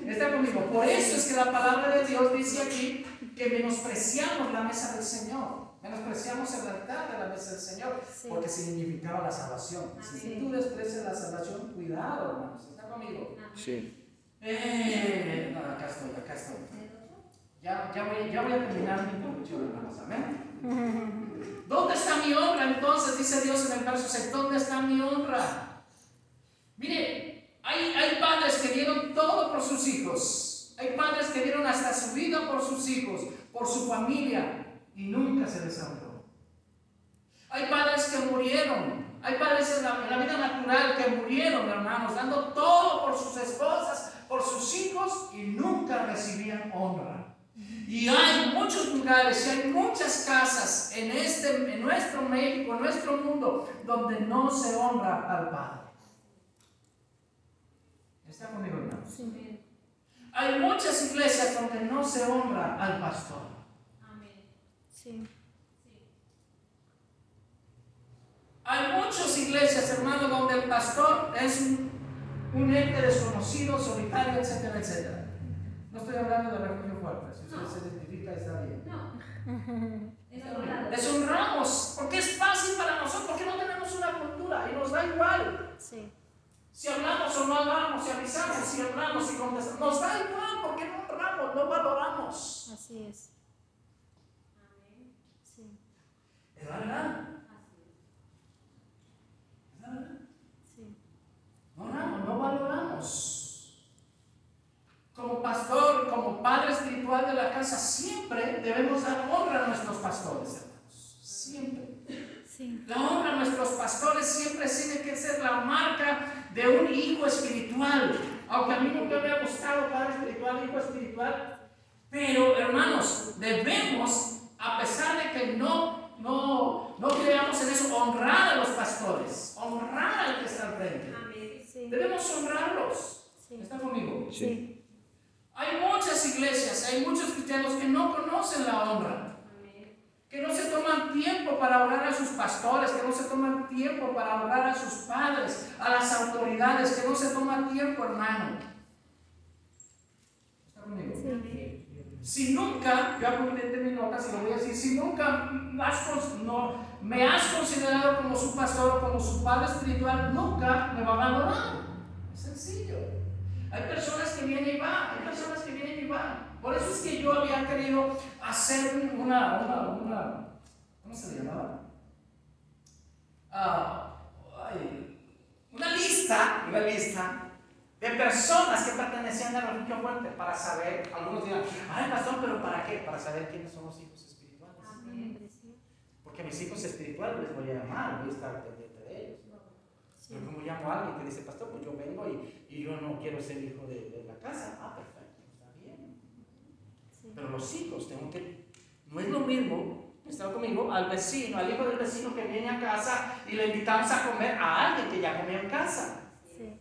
B: Está conmigo. Por eso es que la palabra de Dios dice aquí que menospreciamos la mesa del Señor. Menospreciamos el altar de la mesa del Señor.
C: Sí.
B: Porque significaba la salvación. Si
C: Sí.
B: tú desprecias la salvación, cuidado, hermanos. Está conmigo.
A: Sí.
B: Eh, no, acá estoy, acá estoy. Ya, ya, voy, ya voy a terminar mi introducción, hermanos. Amén. ¿Dónde está mi honra? Entonces dice Dios en el verso 6, ¿dónde está mi honra? Mire, hay, hay padres que dieron todo por sus hijos. Hay padres que dieron hasta su vida por sus hijos, por su familia, y nunca se les honró. Hay padres que murieron. Hay padres en la, en la vida natural que murieron, hermanos, dando todo por sus esposas, por sus hijos, y nunca recibían honra. Y hay muchos lugares y hay muchas casas en, este, en nuestro México, en nuestro mundo, donde no se honra al Padre. ¿Está conmigo, hermano?
C: Sí.
B: Hay muchas iglesias donde no se honra al pastor.
D: Amén.
C: Sí.
B: Hay muchas iglesias, hermano, donde el pastor es un, un ente desconocido, solitario, etcétera, etcétera. No estoy hablando de refugio fuerte. Si usted
D: No.
B: se identifica, está bien.
D: No.
B: Deshonramos, porque es fácil para nosotros, porque no tenemos una cultura y nos da igual.
C: Sí.
B: Si hablamos o no hablamos, si avisamos, si hablamos, si contestamos, nos da igual porque no honramos, no valoramos.
C: Así es.
D: Amén.
C: Sí.
B: Es la verdad.
D: Así es.
B: es la verdad.
C: Sí.
B: No honramos, no valoramos. Como pastor, como padre espiritual de la casa, siempre debemos dar honra a nuestros pastores, hermanos. Siempre.
C: Sí.
B: La honra a nuestros pastores siempre tiene que ser la marca de un hijo espiritual. Aunque a mí nunca me ha gustado padre espiritual, hijo espiritual. Pero hermanos, debemos, a pesar de que no, no, no creamos en eso, honrar a los pastores. Honrar al que está al frente.
D: Amén.
C: Sí.
B: Debemos honrarlos.
C: Sí.
B: ¿Está conmigo?
C: Sí.
B: Hay muchas iglesias, hay muchos cristianos que no conocen la honra. Que no se toman tiempo para honrar a sus pastores, que no se toman tiempo para honrar a sus padres, a las autoridades, que no se toman tiempo, hermano. Si nunca, yo apunté mis notas y lo voy a decir, si nunca me has considerado como su pastor o como su padre espiritual, nunca me va a abandonar. Es sencillo. Hay personas que vienen y van, hay personas que vienen y van. Por eso es que yo había querido hacer un- una, una, una ¿cómo se le llamaba? Ah, una lista, una lista de personas que pertenecían a la religión fuerte para saber, algunos dirán, ay pastor, pero ¿para qué? Para saber quiénes son los hijos espirituales. Porque a mis hijos espirituales les voy a llamar, voy a estar pendiente. Pero como llamo a alguien que dice, pastor, pues yo vengo y, y yo no quiero ser hijo de, de la casa. Ah, perfecto, está bien.
C: Sí.
B: Pero los hijos, tengo que, no es lo mismo, estaba conmigo, al vecino, al hijo del vecino que viene a casa y le invitamos a comer a alguien que ya comió en casa.
C: Sí.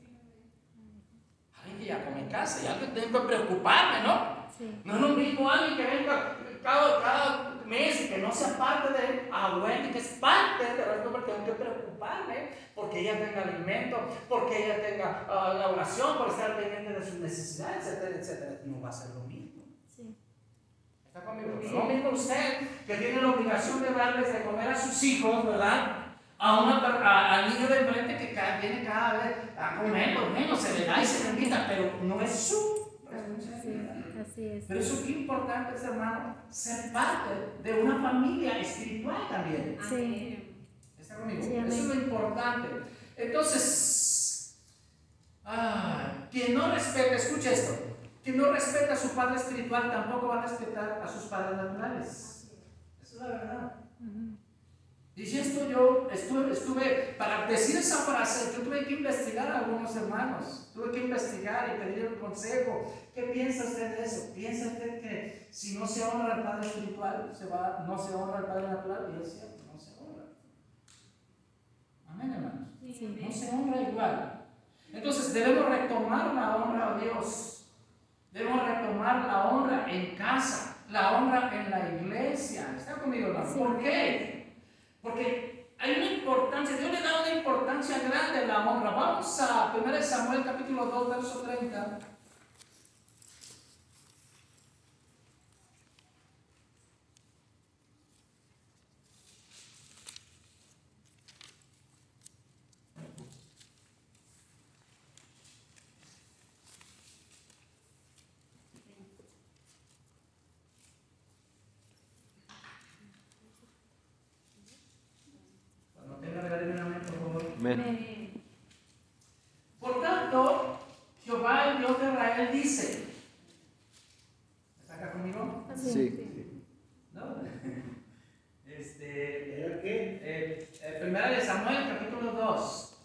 B: Alguien que ya come en casa y alguien tengo que preocuparme, ¿no?
C: Sí.
B: No es lo mismo alguien que venga cada, cada mes y que no sea parte de a Wendy, que es parte de esto, porque tengo que preocuparme porque ella tenga alimento, porque ella tenga ah, la oración, por estar pendiente de sus necesidades, etcétera, etcétera. No va a ser lo mismo.
C: Sí.
B: ¿Está conmigo? Es lo mismo usted que tiene la obligación de darles de comer a sus hijos, ¿verdad? A una, a- al niño de enfrente que ca- viene cada vez a comer, por menos se le da y se le invita, pero no es su responsabilidad.
C: Sí. Así es.
B: Pero eso qué importante es, hermano, ser parte de una familia espiritual también.
C: Sí.
D: Amén.
B: ¿Está conmigo?
C: Sí,
B: eso es lo importante. Entonces, ah, quien no respeta, escucha esto, quien no respeta a su padre espiritual tampoco va a respetar a sus padres naturales. Esa es la verdad.
C: Ujú.
B: Y si esto yo estuve, estuve, para decir esa frase, yo tuve que investigar a algunos hermanos, tuve que investigar y pedir un consejo. ¿Qué piensa usted de eso? ¿Piensa usted que si no se honra al Padre espiritual, se va, no se honra al Padre natural? Y es cierto. Amén, hermanos.
C: Sí.
B: No se honra igual. Entonces debemos retomar la honra a Dios. Debemos retomar la honra en casa, la honra en la iglesia. ¿Está conmigo, hermano?
C: Sí.
B: ¿Por qué? Porque hay una importancia, Dios le da una importancia grande a la honra. Vamos a 1 Samuel capítulo 2, verso 30. Cuando tenga regáleme una mano, por favor.
A: Amén.
D: Amén.
B: Por tanto, Jehová, el Dios de Israel, dice: ¿Está acá conmigo?
C: Así.
A: Sí.
B: ¿No? Este, ¿era qué? Eh, eh, primera de Samuel, capítulo 2.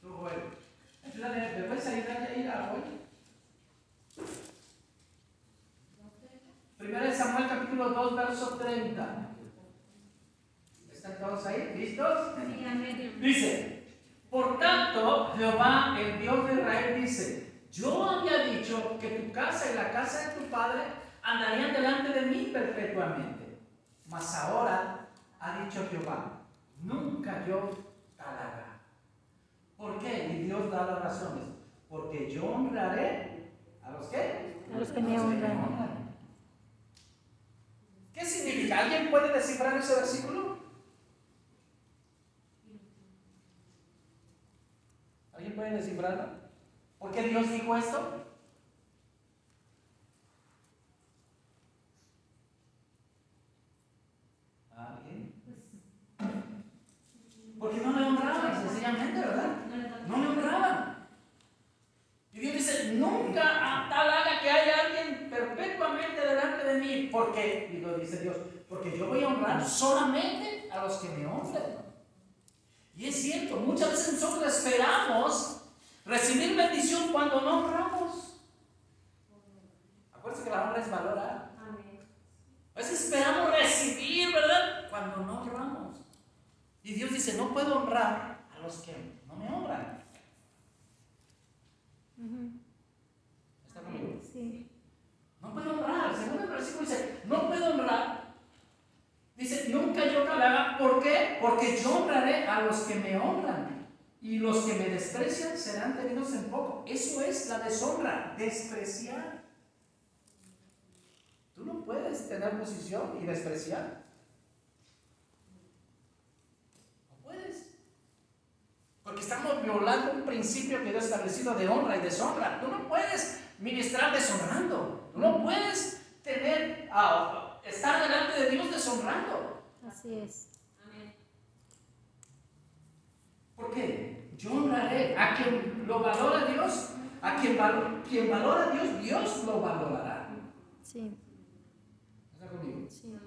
B: Tú, Joel. Ayúdame, ¿me puedes ayudar a ir a hoy? Primera de Samuel, capítulo 2, verso 30. ¿Están todos ahí? ¿Listos?
D: Sí, amén.
B: Dice, por tanto, Jehová, el Dios de Israel, dice, yo había dicho que tu casa y la casa de tu padre andarían delante de mí perpetuamente. Mas ahora ha dicho Jehová, nunca yo tal hará. ¿Por qué? Y Dios da las razones. Porque yo honraré a ¿A los qué?
C: A los que me honran.
B: ¿Qué significa? ¿Alguien puede descifrar ese versículo? ¿Alguien puede descifrarlo? ¿Por qué Dios dijo esto? ¿Alguien? Porque no le honraban, sencillamente, ¿verdad? No le honraban. Y Dios dice, nunca a tal haga que haya alguien perpetuamente delante de mí. Porque, digo, dice Dios, porque yo voy a honrar solamente a los que me honren. Y es cierto, muchas veces nosotros esperamos recibir bendición cuando no honramos. Acuérdense que la honra es valorar. A veces esperamos recibir, ¿verdad? Cuando no honramos. Y Dios dice, no puedo honrar a los que no me honran. ¿Está conmigo?
C: Sí.
B: No puedo honrar. Según el versículo dice, no puedo honrar. Dice, nunca yo haga. ¿Por qué? Porque yo honraré a los que me honran. Y los que me desprecian serán tenidos en poco. Eso es la deshonra, despreciar. Tú no puedes tener posición y despreciar. No puedes. Porque estamos violando un principio que Dios ha establecido de honra y deshonra. Tú no puedes ministrar deshonrando. Tú no puedes tener, estar delante de Dios deshonrando.
C: Así es.
B: ¿Por qué? Yo honraré a quien lo valora Dios, a quien, val- quien valora a Dios, Dios lo valorará.
C: Sí.
B: ¿Está conmigo?
C: Sí.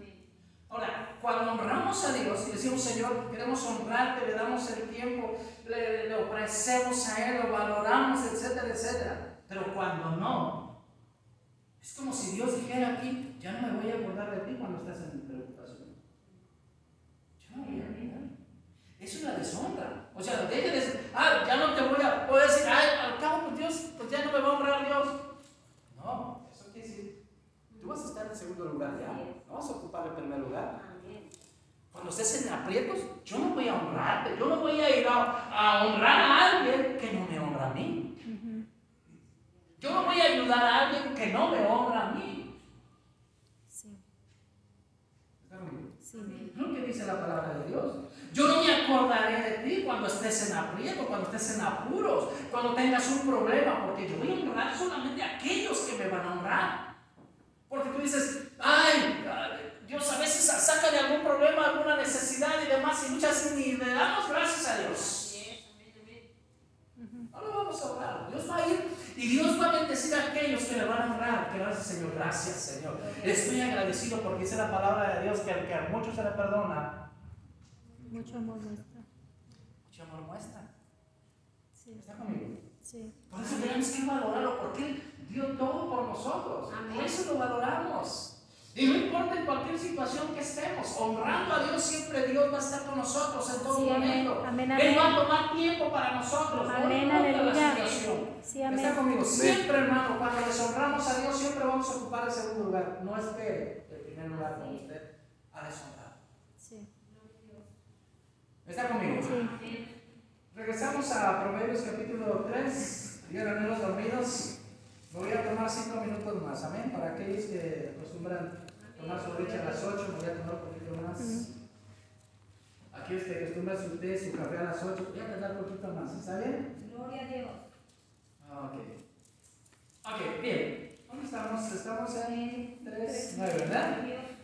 B: Ahora, cuando honramos a Dios y decimos, Señor, queremos honrarte, le damos el tiempo, le, le ofrecemos a Él, lo valoramos, etcétera, etcétera. Pero cuando no, es como si Dios dijera aquí, ya no me voy a acordar de ti cuando estás en preocupación. Ya no voy a. Eso es la deshonra. O sea, deje de decir, ah, ya no te voy a, puedo decir, ay, al cabo, pues Dios, pues ya no me va a honrar Dios. No, eso quiere decir, tú vas a estar en segundo lugar ya, no vas a ocupar el primer lugar. Cuando estés en aprietos, yo no voy a honrarte, yo no voy a ir a, a honrar a alguien que no me honra a mí. Yo no voy a ayudar a alguien que no me honra a mí.
C: Sí. Sí.
B: Es lo que dice la palabra de Dios. Yo no me acordaré de ti cuando estés en aprieto, cuando estés en apuros, cuando tengas un problema, porque yo voy a honrar solamente a aquellos que me van a honrar. Porque tú dices, ay, Dios a veces saca de algún problema, alguna necesidad y demás, y muchas ni le damos gracias a Dios. No lo vamos a orar. Dios va a ir y Dios va a bendecir a aquellos que le van a honrar. Que gracias, Señor. Gracias, Señor. Estoy agradecido porque dice la palabra de Dios que al que a muchos se le perdona,
C: Mucho amor muestra.
B: mucho amor muestra.
C: Sí.
B: ¿Está conmigo?
C: Sí.
B: Por eso tenemos que valorarlo, porque Él dio todo por nosotros.
D: Amén.
B: Por eso lo valoramos. Y no importa en cualquier situación que estemos, honrando a Dios, siempre Dios va a estar con nosotros en todo
C: Sí,
B: momento.
C: Amén,
B: Él va a tomar tiempo para nosotros.
C: Amén,
B: no importa la
C: aleluya.
B: situación.
C: Sí,
B: Está conmigo. Siempre, hermano, cuando deshonramos a Dios, siempre vamos a ocupar el segundo lugar. No espere el primer lugar cuando usted ha deshonrado.
C: Sí.
B: ¿Está conmigo?
C: Sí.
B: Regresamos a Proverbios capítulo 3. Díganme los dormidos. Me voy a tomar cinco minutos más. Amén. Para aquellos que acostumbran tomar su leche a las 8, me voy a tomar un poquito más. Aquellos que acostumbran su té, su café a las 8, voy a tardar un poquito más. ¿Está bien?
D: Gloria a Dios.
B: Ah, Ok. Ok, bien. ¿Dónde estamos? Estamos en 3, 9, ¿verdad?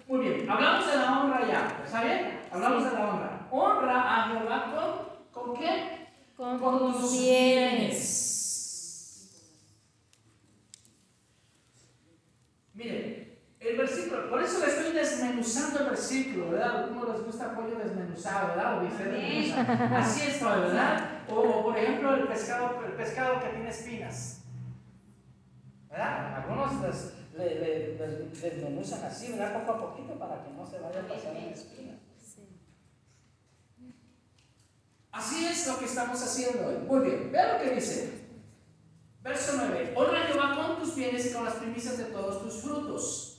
B: Muy bien. Hablamos de la honra ya. ¿Está bien? Hablamos de la honra. Honra a Jehová con, ¿con qué?
C: Con,
B: con
C: tus bienes.
B: bienes. Miren, versículo, por eso le estoy desmenuzando el versículo, ¿verdad? A algunos les gusta pollo desmenuzado, ¿verdad? O bistec desmenuzado. Así estoy, ¿verdad? O, por ejemplo el pescado, el pescado que tiene espinas. ¿Verdad? Algunos les, le- le- les desmenuzan así, ¿verdad? Poco a poquito para que no se vaya a pasar en espinas.
C: Sí.
B: Así es lo que estamos haciendo hoy. Muy bien, vean lo que dice. Verso 9. Honra a Jehová con tus bienes y con las primicias de todos tus frutos.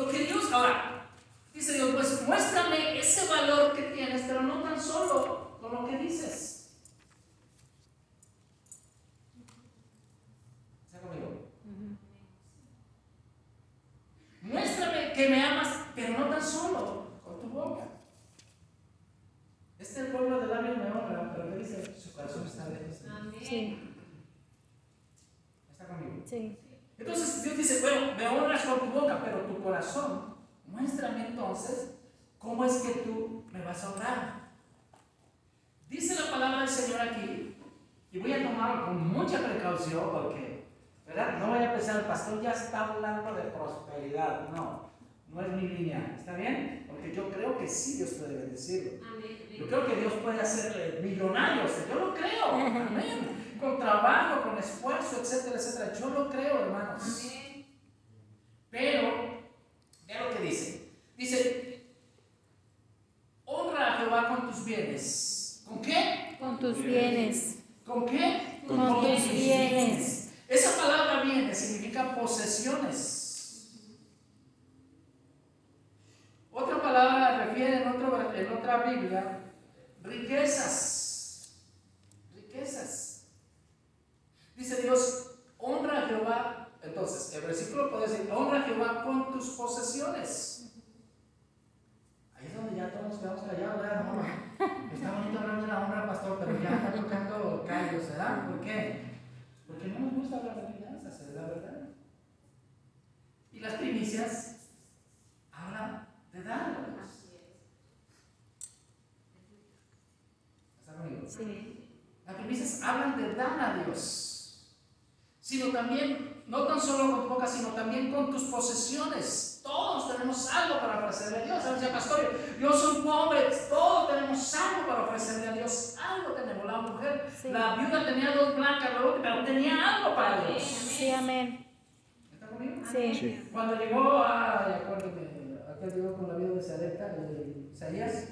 B: Lo que Dios, ahora, dice Dios, pues muéstrame ese valor que tienes, pero no tan solo con lo que dices. ¿Está conmigo?
C: Muéstrame
B: que me amas, pero no tan solo con tu boca. Este pueblo de labios me honra, pero ¿qué dice? Su corazón está lejos. Amén.
C: Sí.
B: ¿Está conmigo?
C: Sí.
B: Entonces Dios dice, bueno, me honras con tu boca, pero tu corazón, muéstrame entonces cómo es que tú me vas a honrar. Dice la palabra del Señor aquí, y voy a tomarlo con mucha precaución porque, ¿verdad? No voy a pensar, el pastor ya está hablando de prosperidad. No, no es mi línea. ¿Está bien? Porque yo creo que sí Dios puede bendecirlo. Yo creo que Dios puede hacerle millonarios, yo lo creo, amén. Con trabajo, con esfuerzo, etcétera, etcétera. Yo lo creo, hermanos. Pero, vea lo que dice. Dice, honra a Jehová con tus bienes. ¿Con qué?
C: con tus bienes,
B: ¿Con qué?
C: Con tus bienes.
B: Esa palabra bienes significa posesiones. Otra palabra refiere en, otro- en otra Biblia riquezas. Riquezas. Dice Dios, honra a Jehová. Entonces, el versículo puede decir, honra a Jehová con tus posesiones. Ahí es donde ya todos nos quedamos callados, ¿verdad? No, está bonito hablar de la honra, pastor, pero ya está tocando callos, ¿verdad? ¿Por qué? Porque no nos gusta hablar de finanzas, es la verdad. Y las primicias hablan de darlos. ¿Está conmigo?
C: sí,
B: Las primicias hablan de dar a Dios, sino también, no tan solo con tu boca, sino también con tus posesiones. Todos tenemos algo para ofrecerle a Dios. ¿Sabes, pastor? Yo soy pobre, todos tenemos algo para ofrecerle a Dios. Algo tenemos. La mujer,
C: Sí.
B: la viuda tenía dos blancas, pero tenía algo para Dios.
C: sí, amén,
B: ¿Está conmigo?
C: sí,
B: Cuando llegó, ay, acuérdate, aquel llegó con la vida de Sarepta, de Isaías.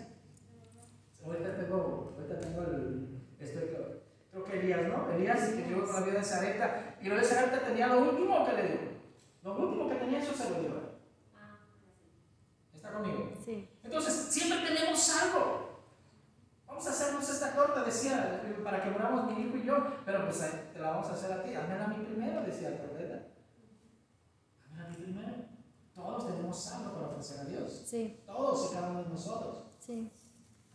B: Ahorita tengo, ahorita tengo el, este, creo, creo que Elías, ¿no? Elías que llegó con la vida de Sarepta. Y lo de Sarepta tenía lo último que le dio. Lo último que tenía, eso se lo dio. ¿Está conmigo?
C: sí,
B: Entonces, siempre tenemos algo. Vamos a hacernos esta torta, decía, para que moramos mi hijo y yo, pero pues te la vamos a hacer a ti. Hazme a mí primero, decía el profeta. Hazme a mí primero. Todos tenemos algo para ofrecer a Dios.
C: sí,
B: Todos y cada uno de nosotros.
C: sí,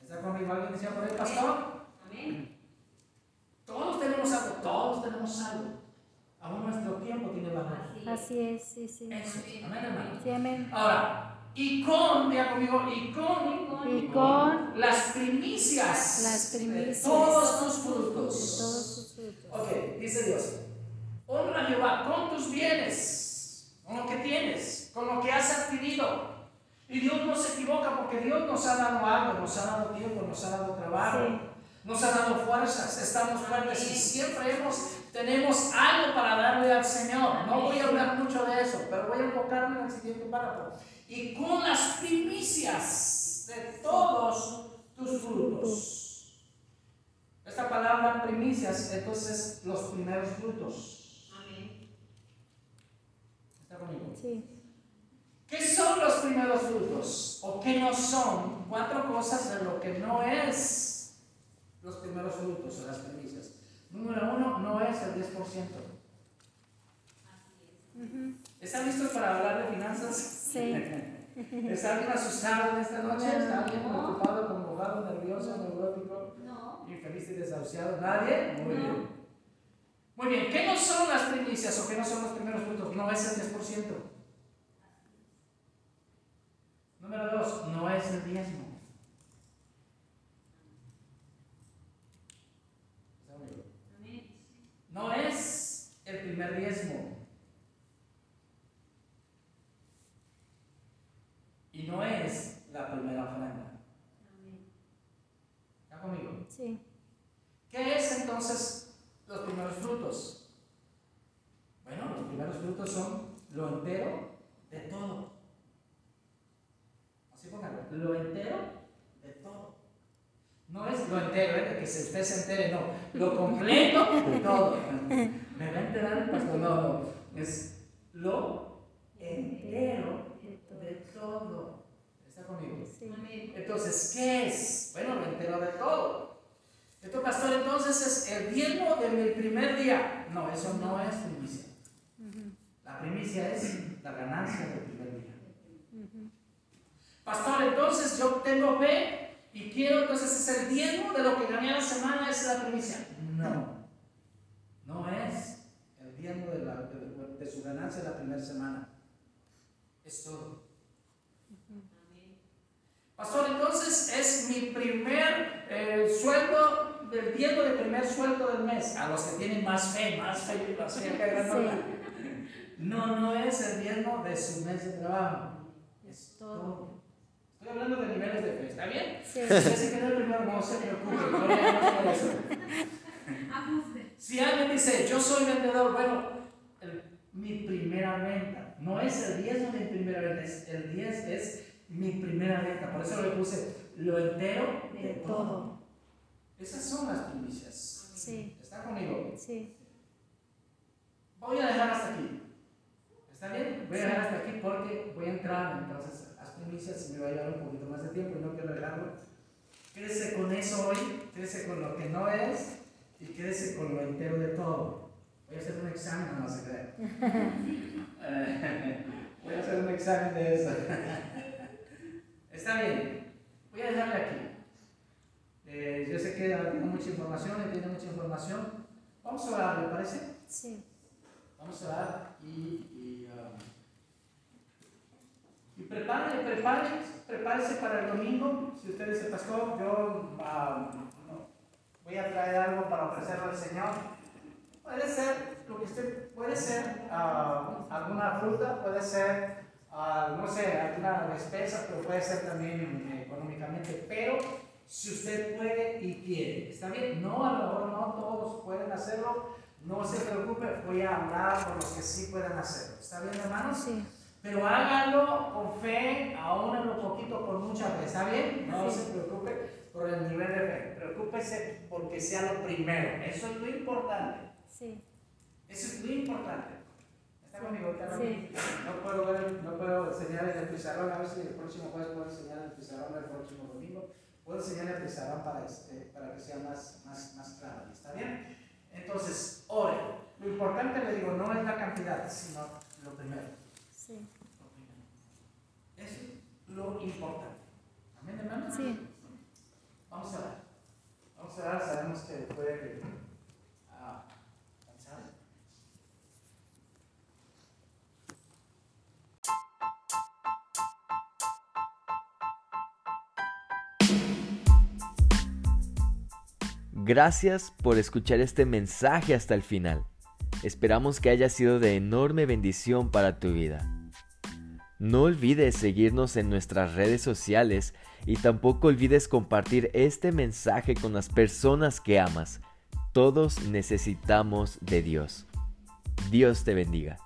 B: ¿Está conmigo? ¿Alguien decía por ahí, pastor?
D: Amén.
B: Todos tenemos algo, todos tenemos algo. Aún nuestro tiempo tiene valor.
C: así es, sí, sí,
B: Eso. Amén, hermano.
C: sí, amén,
B: Ahora, y con, diga conmigo, y con
C: y con
B: las primicias,
C: Las primicias
B: de todos tus
C: de
B: frutos.
C: todos sus frutos,
B: Ok, dice Dios, honra a Jehová con tus bienes, con lo que tienes, con lo que has adquirido. Y Dios no se equivoca porque Dios nos ha dado algo, nos ha dado tiempo, nos ha dado trabajo,
C: Sí.
B: nos ha dado fuerzas, estamos fuertes y siempre hemos, tenemos algo para darle al Señor. No voy a hablar mucho de eso, pero voy a enfocarme en el siguiente párrafo. Y con las primicias de todos tus frutos. Esta palabra primicias, entonces los primeros frutos.
D: Amén.
B: ¿Está conmigo?
C: sí,
B: ¿Qué son los primeros frutos? ¿O qué no son? Cuatro cosas de lo que no es los primeros frutos o las primicias. Número uno, no es el 10%.
C: ujú,
B: ¿Están listos para hablar de finanzas?
C: sí,
B: ¿Está alguien asustado en esta noche? ¿Está alguien preocupado, convocado, nervioso, neurótico,
D: No.
B: infeliz y desahuciado? ¿Nadie? Muy bien. Muy bien, ¿qué no son las primicias o qué no son los primeros frutos? No es el 10%. Número dos, no es el diezmo. ¿Está conmigo?
D: Amén.
B: No es el primer diezmo. Y no es la primera ofrenda.
D: Amén.
B: ¿Está conmigo?
C: sí,
B: ¿Qué es entonces los primeros frutos? Bueno, los primeros frutos son lo entero de todo. Así póngalo, lo entero de todo. No es lo entero, ¿eh? que se- usted se entere, no. Lo completo de todo. ¿Me va a enterar el pastor? No, no. Es lo entero de todo. ¿Está conmigo? Entonces, ¿qué es? Bueno, lo entero de todo. Esto, pastor, entonces es el diezmo de mi primer día. No, eso no es primicia. La primicia es la ganancia del primer día. Pastor, entonces yo tengo fe y quiero, entonces es el diezmo de lo que gané a la semana, es la primicia. No. no es el diezmo de, la- de- de su ganancia la primera semana. Es todo. Pastor, entonces es mi primer eh, sueldo del diezmo de primer sueldo del mes. A los que tienen más fe, más fe, más fe que granota. No, no es el diezmo de su mes de trabajo. Es todo. Estoy hablando de niveles de fe, ¿está bien?
C: Sí.
B: Si ese quedó el primero, no se preocupe, no le hagas por eso.
D: Ajuste.
B: Si alguien dice, yo soy vendedor, bueno, el- mi primera venta, no es el diezmo de mi primera venta, es, el 10 es mi primera venta. Por eso le puse lo entero de,
C: De
B: todo.
C: todo.
B: Esas son las primicias.
C: Sí.
B: ¿Está conmigo?
C: Sí.
B: Voy a dejar hasta aquí. ¿Está bien? Voy a dejar hasta aquí porque voy a entrar entonces primicias y me va a llevar un poquito más de tiempo y no quiero dejarlo. Quédese con eso hoy, quédese con lo que no es y quédese con lo entero de todo. Voy a hacer un examen, no se cree. Eh, Voy a hacer un examen de eso. Está bien, voy a dejarle aquí. Eh, yo sé que tiene mucha información, tiene mucha información. Vamos a orar, ¿le parece?
C: Sí.
B: Vamos a orar y, y, y prepare, prepare, prepárese para el domingo. Si usted dice, pastor, yo no, voy a traer algo para ofrecerle al Señor. Puede ser, lo que usted, puede ser ah, alguna fruta, puede ser, ah, no sé, alguna despensa, pero puede ser también eh, económicamente. Pero si usted puede y quiere, ¿está bien? No, a lo mejor no todos pueden hacerlo. No se preocupe, voy a hablar por los que sí puedan hacerlo. ¿Está bien, hermanos?
C: Sí.
B: Pero hágalo con fe, aún en lo poquito, con mucha fe. ¿Está bien? No
C: Sí.
B: se preocupe por el nivel de fe. Preocúpese porque sea lo primero. Eso es lo importante.
C: Sí.
B: Eso es lo importante. ¿Está conmigo?
C: Sí.
B: No puedo, ver, no puedo enseñar en el pizarrón. A ver si el próximo jueves puedo enseñar en el pizarrón el próximo domingo. Puedo enseñar el pizarrón para, este, para que sea más, más, más claro. ¿Está bien? Entonces, ore. Lo importante, le digo, no es la cantidad, sino lo primero.
C: Sí.
B: Eso es lo importante. Amén, hermano.
C: Sí.
B: Vamos a orar. Vamos a orar. Sabemos que puede ah.
A: Gracias por escuchar este mensaje hasta el final. Esperamos que haya sido de enorme bendición para tu vida. No olvides seguirnos en nuestras redes sociales y tampoco olvides compartir este mensaje con las personas que amas. Todos necesitamos de Dios. Dios te bendiga.